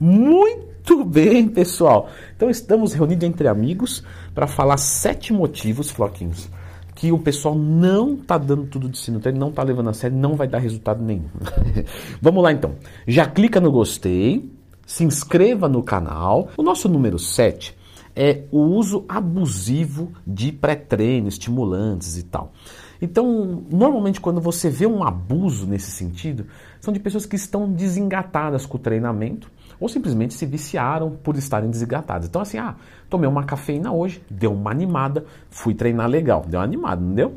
Muito bem, pessoal. Então estamos reunidos entre amigos para falar sete motivos, Floquinhos, que o pessoal não tá dando tudo de si não tá levando a sério, não vai dar resultado nenhum. Vamos lá então. Já clica no gostei, se inscreva no canal. O nosso número 7 é o uso abusivo de pré-treino, estimulantes e tal. Então, normalmente quando você vê um abuso nesse sentido, são de pessoas que estão desengatadas com o treinamento ou simplesmente se viciaram por estarem desengatadas. Então, assim, ah, tomei uma cafeína hoje, deu uma animada, fui treinar legal, deu uma animada, não deu?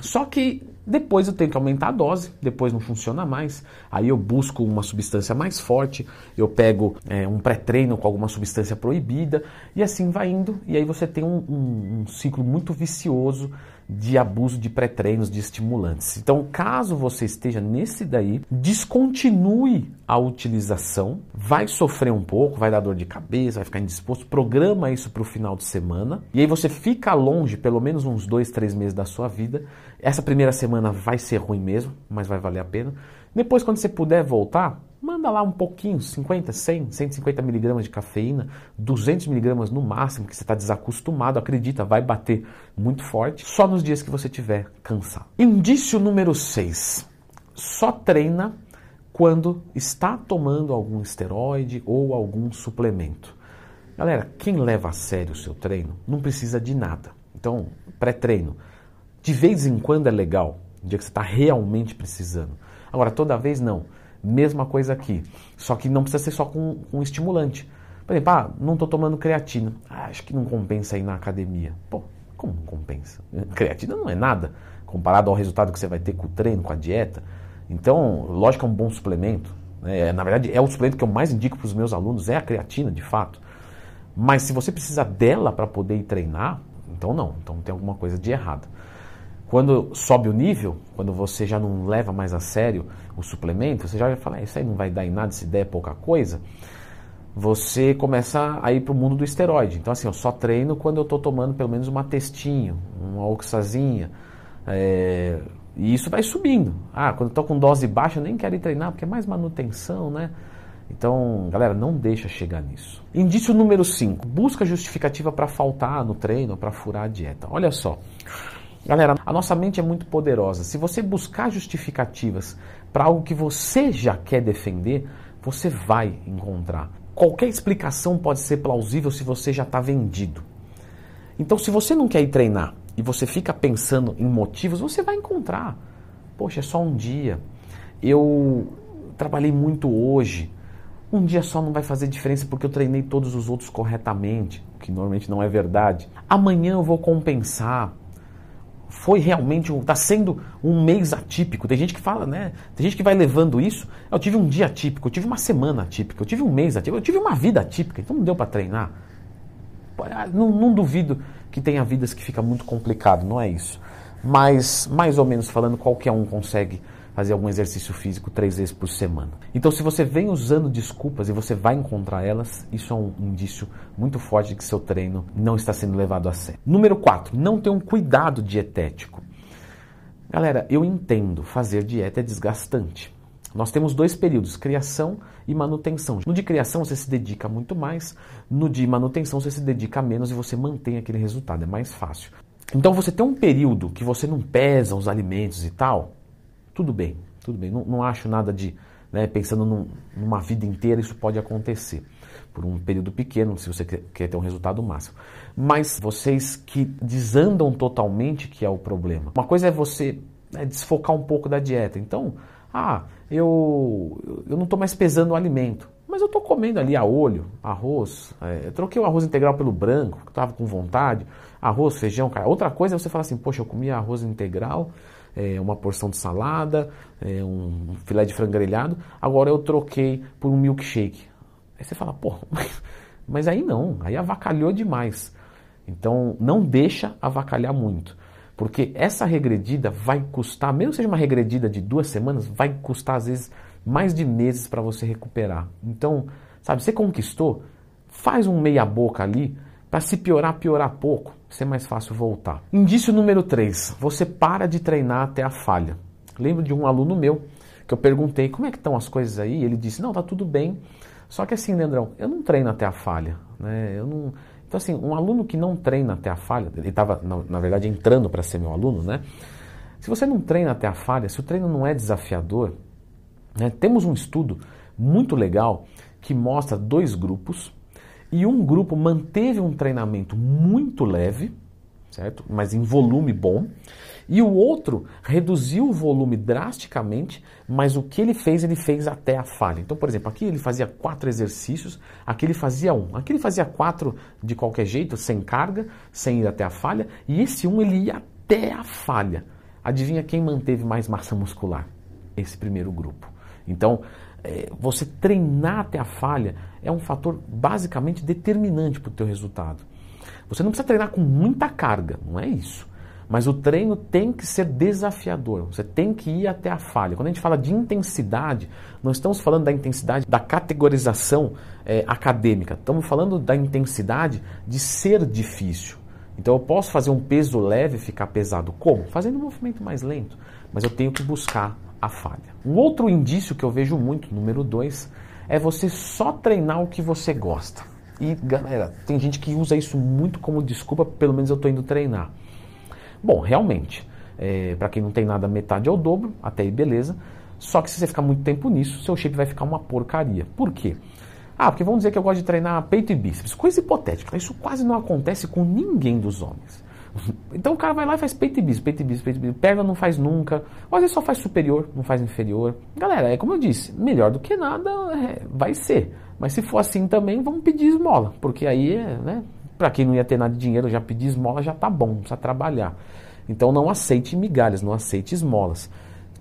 Só que depois eu tenho que aumentar a dose, depois não funciona mais. Aí eu busco uma substância mais forte, eu pego é, um pré-treino com alguma substância proibida e assim vai indo. E aí você tem um, um, um ciclo muito vicioso de abuso de pré-treinos, de estimulantes. Então, caso você esteja nesse daí, descontinue a utilização, vai sofrer um pouco, vai dar dor de cabeça, vai ficar indisposto, programa isso para o final de semana e aí você fica longe pelo menos uns dois, três meses da sua vida. Essa primeira semana vai ser ruim mesmo, mas vai valer a pena. Depois, quando você puder voltar, manda lá um pouquinho, 50, 100, 150 miligramas de cafeína, 200 miligramas no máximo, que você está desacostumado, acredita, vai bater muito forte, só nos dias que você tiver cansado. Indício número 6. Só treina quando está tomando algum esteroide ou algum suplemento. Galera, quem leva a sério o seu treino não precisa de nada. Então, pré-treino, de vez em quando é legal, no dia que você está realmente precisando. Agora, toda vez não. Mesma coisa aqui. Só que não precisa ser só com, com estimulante. Por exemplo, ah, não estou tomando creatina. Ah, acho que não compensa ir na academia. Pô, como não compensa? Creatina não é nada comparado ao resultado que você vai ter com o treino, com a dieta. Então, lógico é um bom suplemento. Né? Na verdade, é o suplemento que eu mais indico para os meus alunos, é a creatina, de fato. Mas se você precisa dela para poder ir treinar, então não. Então tem alguma coisa de errado. Quando sobe o nível, quando você já não leva mais a sério o suplemento, você já vai falar, isso aí não vai dar em nada se der pouca coisa. Você começa a ir para o mundo do esteroide. Então, assim, eu só treino quando eu estou tomando pelo menos uma testinho, uma oxazinha. É, e isso vai subindo. Ah, quando estou com dose baixa, eu nem quero ir treinar, porque é mais manutenção, né? Então, galera, não deixa chegar nisso. Indício número 5. Busca justificativa para faltar no treino, para furar a dieta. Olha só. Galera, a nossa mente é muito poderosa. Se você buscar justificativas para algo que você já quer defender, você vai encontrar. Qualquer explicação pode ser plausível se você já está vendido. Então, se você não quer ir treinar e você fica pensando em motivos, você vai encontrar. Poxa, é só um dia. Eu trabalhei muito hoje. Um dia só não vai fazer diferença porque eu treinei todos os outros corretamente, o que normalmente não é verdade. Amanhã eu vou compensar foi realmente, está sendo um mês atípico. Tem gente que fala, né? Tem gente que vai levando isso. Eu tive um dia atípico, eu tive uma semana atípica, eu tive um mês atípico, eu tive uma vida atípica, então não deu para treinar. Ah, não, não, duvido que tenha vidas que fica muito complicado, não é isso. Mas, mais ou menos falando, qualquer um consegue fazer algum exercício físico três vezes por semana. Então, se você vem usando desculpas e você vai encontrar elas, isso é um indício muito forte de que seu treino não está sendo levado a sério. Número 4, não ter um cuidado dietético. Galera, eu entendo, fazer dieta é desgastante. Nós temos dois períodos, criação e manutenção. No de criação você se dedica muito mais, no de manutenção você se dedica menos e você mantém aquele resultado, é mais fácil. Então você tem um período que você não pesa os alimentos e tal, tudo bem, tudo bem. Não, não acho nada de. Né, pensando num, numa vida inteira, isso pode acontecer. Por um período pequeno, se você quer, ter um resultado máximo. Mas vocês que desandam totalmente, que é o problema. Uma coisa é você né, desfocar um pouco da dieta. Então, ah, eu, eu não estou mais pesando o alimento. Mas eu estou comendo ali a olho, arroz. É, troquei o arroz integral pelo branco, que estava com vontade. Arroz, feijão, cara. Outra coisa é você falar assim, poxa, eu comi arroz integral é, uma porção de salada, é, um filé de frango grelhado, agora eu troquei por um milkshake. Aí você fala, pô, mas aí não, aí avacalhou demais. Então não deixa avacalhar muito. Porque essa regredida vai custar, mesmo que seja uma regredida de duas semanas, vai custar às vezes mais de meses para você recuperar. Então, sabe, você conquistou, faz um meia boca ali, para se piorar, piorar pouco, ser mais fácil voltar. Indício número 3. Você para de treinar até a falha. Lembro de um aluno meu que eu perguntei como é que estão as coisas aí. Ele disse: Não, tá tudo bem, Só que assim, Leandrão, eu não treino até a falha. Né? Eu não... Então, assim, um aluno que não treina até a falha, ele estava, na, na, verdade, entrando para ser meu aluno, né? Se você não treina até a falha, se o treino não é desafiador, né? temos um estudo muito legal que mostra dois grupos e um grupo manteve um treinamento muito leve, certo? Mas em volume bom. E o outro reduziu o volume drasticamente, mas o que ele fez, ele fez até a falha. Então, por exemplo, aqui ele fazia quatro exercícios, aqui ele fazia um. Aqui ele fazia quatro de qualquer jeito, sem carga, sem ir até a falha, e esse um ele ia até a falha. Adivinha quem manteve mais massa muscular? Esse primeiro grupo. Então, é, você treinar até a falha é um fator basicamente determinante para o teu resultado. Você não precisa treinar com muita carga, não é isso. Mas o treino tem que ser desafiador, você tem que ir até a falha. Quando a gente fala de intensidade, não estamos falando da intensidade da categorização é, acadêmica, estamos falando da intensidade de ser difícil. Então eu posso fazer um peso leve ficar pesado. Como? Fazendo um movimento mais lento. Mas eu tenho que buscar a falha. Um outro indício que eu vejo muito, número dois, é você só treinar o que você gosta. E galera, tem gente que usa isso muito como desculpa, pelo menos eu estou indo treinar. Bom, realmente, é, para quem não tem nada metade ao dobro, até aí beleza. Só que se você ficar muito tempo nisso, seu shape vai ficar uma porcaria. Por quê? Ah, porque vamos dizer que eu gosto de treinar peito e bíceps. Coisa hipotética. Isso quase não acontece com ninguém dos homens. Então o cara vai lá e faz peito e bíceps, peito e bíceps, peito e bíceps. Perna não faz nunca. Ou às vezes só faz superior, não faz inferior. Galera, é como eu disse, melhor do que nada é, vai ser. Mas se for assim também, vamos pedir esmola. Porque aí, né, para quem não ia ter nada de dinheiro, já pedir esmola já tá bom, precisa trabalhar. Então não aceite migalhas, não aceite esmolas.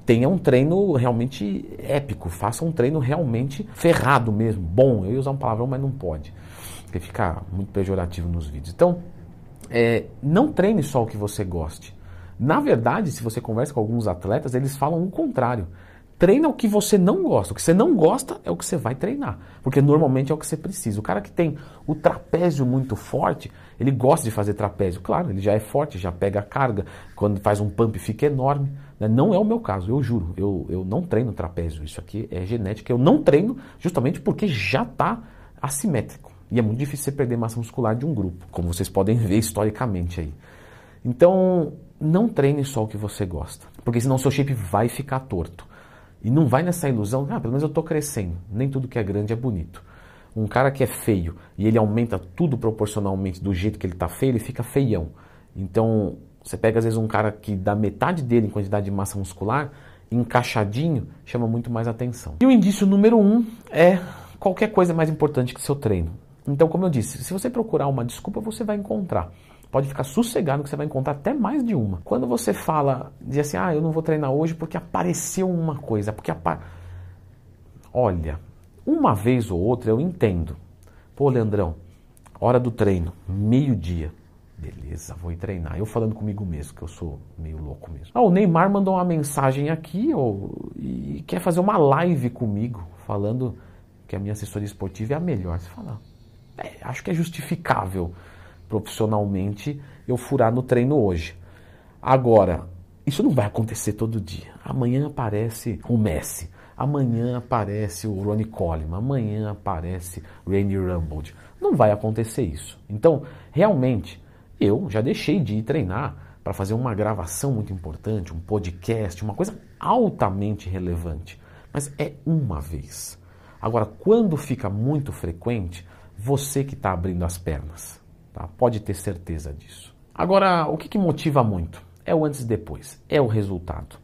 Tenha um treino realmente épico, faça um treino realmente ferrado mesmo, bom. Eu ia usar um palavrão, mas não pode, porque fica muito pejorativo nos vídeos. Então, é, não treine só o que você goste. Na verdade, se você conversa com alguns atletas, eles falam o contrário. Treina o que você não gosta. O que você não gosta é o que você vai treinar. Porque normalmente é o que você precisa. O cara que tem o trapézio muito forte, ele gosta de fazer trapézio. Claro, ele já é forte, já pega a carga. Quando faz um pump fica enorme. Né? Não é o meu caso, eu juro. Eu, eu não treino trapézio. Isso aqui é genética. Eu não treino justamente porque já está assimétrico. E é muito difícil você perder massa muscular de um grupo, como vocês podem ver historicamente aí. Então, não treine só o que você gosta, porque senão seu shape vai ficar torto. E não vai nessa ilusão, ah, pelo menos eu estou crescendo. Nem tudo que é grande é bonito. Um cara que é feio e ele aumenta tudo proporcionalmente do jeito que ele está feio, ele fica feião. Então, você pega às vezes um cara que dá metade dele em quantidade de massa muscular, encaixadinho, chama muito mais atenção. E o indício número um é qualquer coisa mais importante que seu treino. Então, como eu disse, se você procurar uma desculpa, você vai encontrar. Pode ficar sossegado que você vai encontrar até mais de uma. Quando você fala, diz assim, ah, eu não vou treinar hoje porque apareceu uma coisa, porque apa... Olha, uma vez ou outra eu entendo. Pô, Leandrão, hora do treino, meio-dia. Beleza, vou treinar. Eu falando comigo mesmo, que eu sou meio louco mesmo. Ah, o Neymar mandou uma mensagem aqui ó, e quer fazer uma live comigo, falando que a minha assessoria esportiva é a melhor. Você fala, é, acho que é justificável profissionalmente eu furar no treino hoje. Agora, isso não vai acontecer todo dia. Amanhã aparece o Messi, amanhã aparece o Ronnie Coleman, amanhã aparece Randy Rumble. Não vai acontecer isso. Então, realmente, eu já deixei de ir treinar para fazer uma gravação muito importante, um podcast, uma coisa altamente relevante. Mas é uma vez. Agora, quando fica muito frequente, você que está abrindo as pernas. Tá? Pode ter certeza disso. Agora, o que, que motiva muito? É o antes e depois, é o resultado.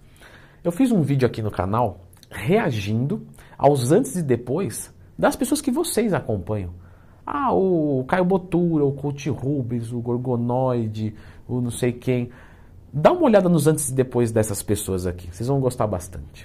Eu fiz um vídeo aqui no canal reagindo aos antes e depois das pessoas que vocês acompanham. Ah, o Caio Botura, o Coach Rubens, o Gorgonoide, o não sei quem. Dá uma olhada nos antes e depois dessas pessoas aqui, vocês vão gostar bastante.